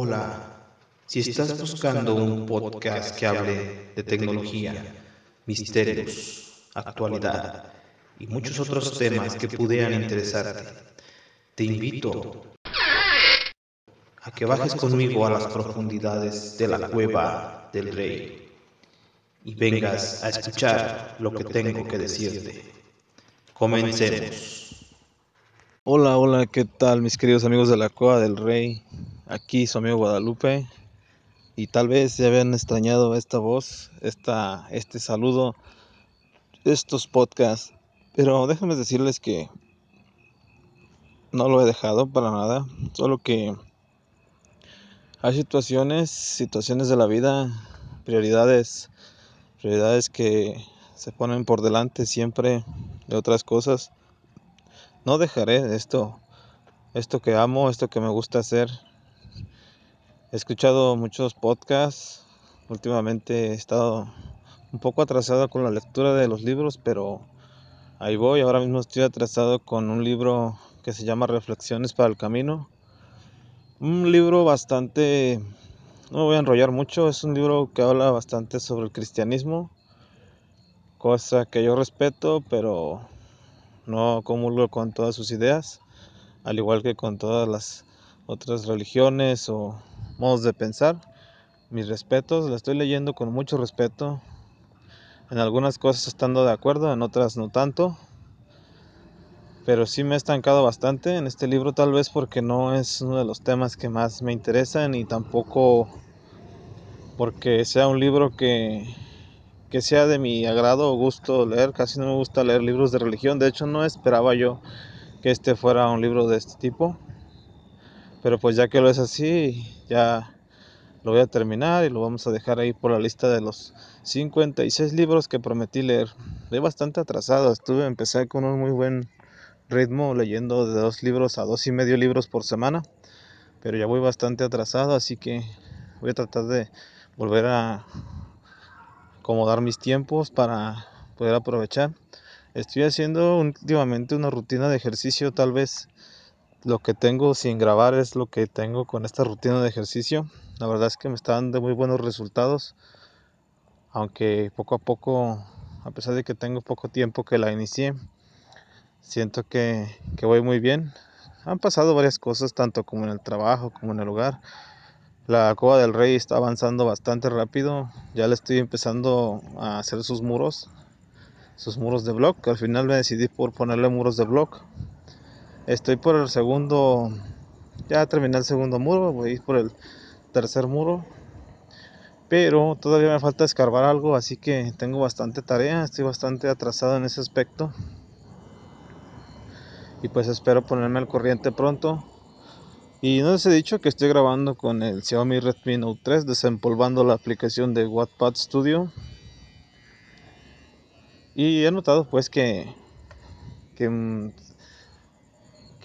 Hola, si estás buscando un podcast que hable de tecnología, misterios, actualidad y muchos otros temas que pudieran interesarte, te invito a que bajes conmigo a las profundidades de la cueva del rey y vengas a escuchar lo que tengo que decirte. Comencemos. Hola, hola, ¿qué tal mis queridos amigos de la Cueva del Rey? Aquí su amigo Guadalupe y tal vez ya habían extrañado esta voz, esta, este saludo, estos podcasts, pero déjenme decirles que no lo he dejado para nada, solo que hay situaciones, situaciones de la vida, prioridades, prioridades que se ponen por delante siempre de otras cosas. No dejaré esto, esto que amo, esto que me gusta hacer, He escuchado muchos podcasts. Últimamente he estado un poco atrasado con la lectura de los libros, pero ahí voy. Ahora mismo estoy atrasado con un libro que se llama Reflexiones para el Camino. Un libro bastante... No me voy a enrollar mucho. Es un libro que habla bastante sobre el cristianismo. Cosa que yo respeto, pero no comulgo con todas sus ideas. Al igual que con todas las otras religiones o modos de pensar. Mis respetos, la estoy leyendo con mucho respeto. En algunas cosas estando de acuerdo, en otras no tanto. Pero sí me he estancado bastante en este libro, tal vez porque no es uno de los temas que más me interesan y tampoco porque sea un libro que, que sea de mi agrado o gusto leer. Casi no me gusta leer libros de religión. De hecho, no esperaba yo que este fuera un libro de este tipo. Pero pues ya que lo es así, ya lo voy a terminar y lo vamos a dejar ahí por la lista de los 56 libros que prometí leer. Voy bastante atrasado, estuve, empecé con un muy buen ritmo leyendo de dos libros a dos y medio libros por semana, pero ya voy bastante atrasado, así que voy a tratar de volver a acomodar mis tiempos para poder aprovechar. Estoy haciendo últimamente una rutina de ejercicio tal vez lo que tengo sin grabar es lo que tengo con esta rutina de ejercicio. La verdad es que me está dando muy buenos resultados. Aunque poco a poco, a pesar de que tengo poco tiempo que la inicié, siento que, que voy muy bien. Han pasado varias cosas, tanto como en el trabajo como en el hogar. La Cova del Rey está avanzando bastante rápido. Ya le estoy empezando a hacer sus muros, sus muros de block. Al final me decidí por ponerle muros de block Estoy por el segundo, ya terminé el segundo muro, voy a ir por el tercer muro. Pero todavía me falta escarbar algo, así que tengo bastante tarea, estoy bastante atrasado en ese aspecto. Y pues espero ponerme al corriente pronto. Y no les he dicho que estoy grabando con el Xiaomi Redmi Note 3 desempolvando la aplicación de Wattpad Studio. Y he notado pues que, que mm,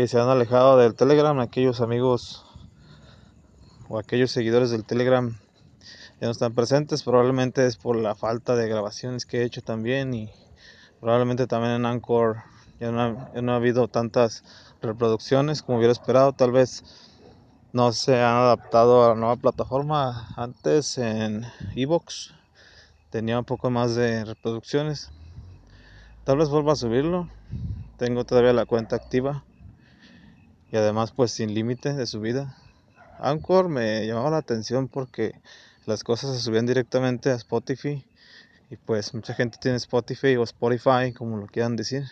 que se han alejado del Telegram, aquellos amigos o aquellos seguidores del Telegram ya no están presentes, probablemente es por la falta de grabaciones que he hecho también y probablemente también en Anchor ya no ha, no ha habido tantas reproducciones como hubiera esperado, tal vez no se han adaptado a la nueva plataforma. Antes en Evox tenía un poco más de reproducciones. Tal vez vuelva a subirlo. Tengo todavía la cuenta activa y además pues sin límite de subida. Anchor me llamaba la atención porque las cosas se subían directamente a Spotify y pues mucha gente tiene Spotify o Spotify como lo quieran decir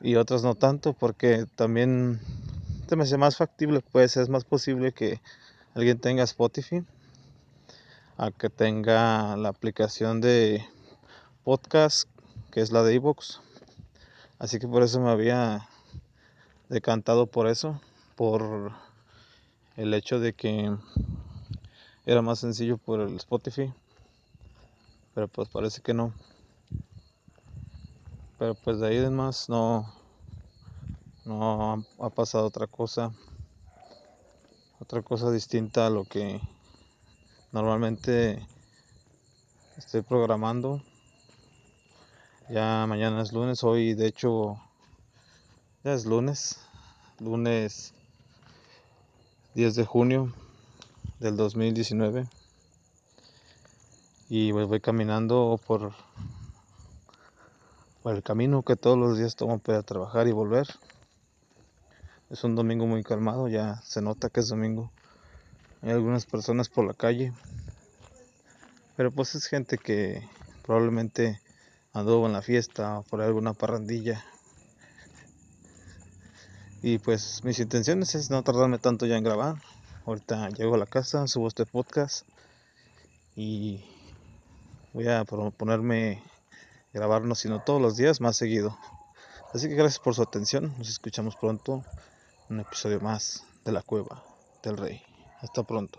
y otras no tanto porque también se me hace más factible pues es más posible que alguien tenga Spotify a que tenga la aplicación de podcast que es la de iVoox así que por eso me había decantado por eso, por el hecho de que era más sencillo por el Spotify. pero pues parece que no. Pero pues de ahí en más no, no ha pasado otra cosa, otra cosa distinta a lo que normalmente estoy programando. Ya mañana es lunes, hoy de hecho ya es lunes, lunes 10 de junio del 2019 y pues voy caminando por, por el camino que todos los días tomo para trabajar y volver. Es un domingo muy calmado, ya se nota que es domingo. Hay algunas personas por la calle, pero pues es gente que probablemente anduvo en la fiesta o por alguna parrandilla. Y pues mis intenciones es no tardarme tanto ya en grabar. Ahorita llego a la casa, subo este podcast y voy a ponerme a grabarnos, sino todos los días más seguido. Así que gracias por su atención. Nos escuchamos pronto en un episodio más de la cueva del rey. Hasta pronto.